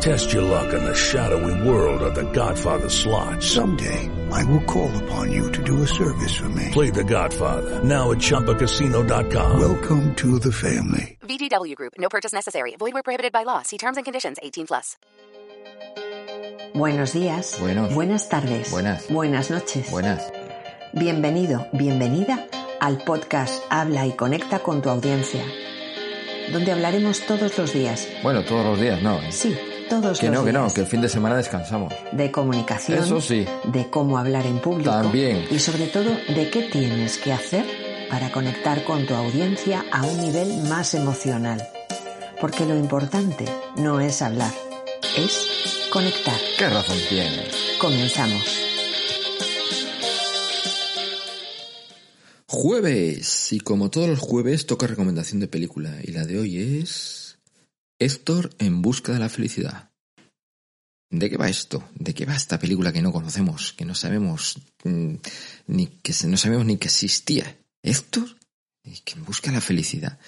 Test your luck in the shadowy world of The Godfather slot. Someday, I will call upon you to do a service for me. Play The Godfather now at ChumbaCasino.com. Welcome to the family. VGW Group. No purchase necessary. Void where prohibited by law. See terms and conditions. 18 plus. Buenos días. Buenos. Buenas tardes. Buenas. Buenas noches. Buenas. Bienvenido, bienvenida al podcast Habla y conecta con tu audiencia, donde hablaremos todos los días. Bueno, todos los días no. ¿eh? Sí, todos Que los no, que no, que el fin de semana descansamos. De comunicación. Eso sí. De cómo hablar en público. También. Y sobre todo, de qué tienes que hacer para conectar con tu audiencia a un nivel más emocional. Porque lo importante no es hablar, es conectar. ¿Qué razón tienes? Comenzamos. Jueves, y como todos los jueves toca recomendación de película, y la de hoy es Héctor en busca de la felicidad. ¿De qué va esto? ¿De qué va esta película que no conocemos, que no sabemos mm, ni que no sabemos ni que existía? ¿Héctor? ¿Y que en busca la felicidad?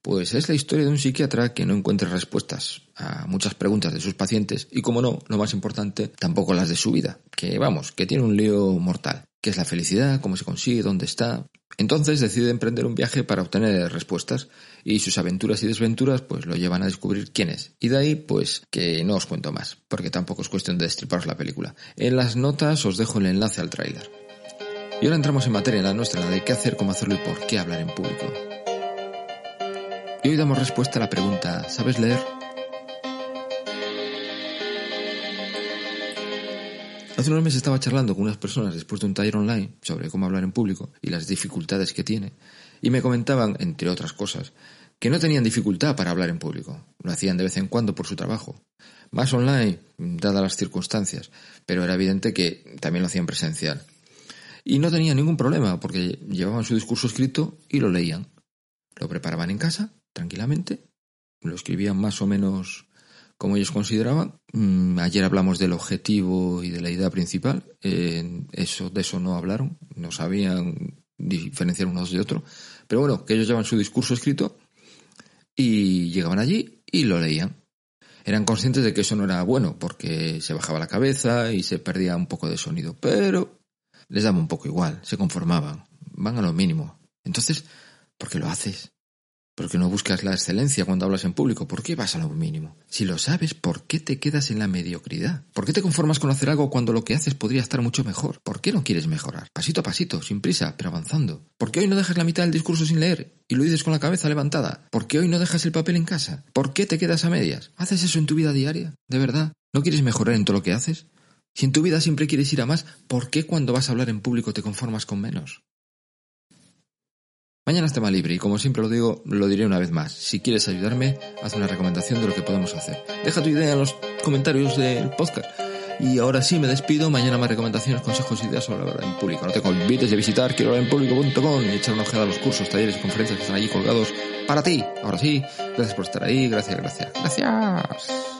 Pues es la historia de un psiquiatra que no encuentra respuestas a muchas preguntas de sus pacientes y, como no, lo más importante, tampoco las de su vida, que vamos, que tiene un lío mortal. ¿Qué es la felicidad? ¿Cómo se consigue? ¿Dónde está? Entonces decide emprender un viaje para obtener respuestas y sus aventuras y desventuras pues lo llevan a descubrir quién es. Y de ahí pues que no os cuento más, porque tampoco es cuestión de destriparos la película. En las notas os dejo el enlace al tráiler. Y ahora entramos en materia, la nuestra, la de qué hacer, cómo hacerlo y por qué hablar en público. Y hoy damos respuesta a la pregunta, ¿sabes leer? Hace unos meses estaba charlando con unas personas después de un taller online sobre cómo hablar en público y las dificultades que tiene, y me comentaban, entre otras cosas, que no tenían dificultad para hablar en público. Lo hacían de vez en cuando por su trabajo. Más online, dadas las circunstancias, pero era evidente que también lo hacían presencial. Y no tenían ningún problema porque llevaban su discurso escrito y lo leían. Lo preparaban en casa, tranquilamente, lo escribían más o menos como ellos consideraban. Mm, ayer hablamos del objetivo y de la idea principal. Eso, de eso no hablaron, no sabían diferenciar unos de otro. Pero bueno, que ellos llevan su discurso escrito y llegaban allí y lo leían. Eran conscientes de que eso no era bueno porque se bajaba la cabeza y se perdía un poco de sonido, pero les daba un poco igual, se conformaban, van a lo mínimo. Entonces, ¿por qué lo haces? ¿Por qué no buscas la excelencia cuando hablas en público? ¿Por qué vas a lo mínimo? Si lo sabes, ¿por qué te quedas en la mediocridad? ¿Por qué te conformas con hacer algo cuando lo que haces podría estar mucho mejor? ¿Por qué no quieres mejorar? Pasito a pasito, sin prisa, pero avanzando. ¿Por qué hoy no dejas la mitad del discurso sin leer y lo dices con la cabeza levantada? ¿Por qué hoy no dejas el papel en casa? ¿Por qué te quedas a medias? ¿Haces eso en tu vida diaria? ¿De verdad? ¿No quieres mejorar en todo lo que haces? Si en tu vida siempre quieres ir a más, ¿por qué cuando vas a hablar en público te conformas con menos? Mañana es tema libre y como siempre lo digo, lo diré una vez más. Si quieres ayudarme, haz una recomendación de lo que podemos hacer. Deja tu idea en los comentarios del podcast. Y ahora sí me despido. Mañana más recomendaciones, consejos, ideas sobre hablar en público. No te olvides de visitar quiero hablar en público.com y echar una ojeada a los cursos, talleres y conferencias que están allí colgados para ti. Ahora sí, gracias por estar ahí. Gracias, gracias. Gracias.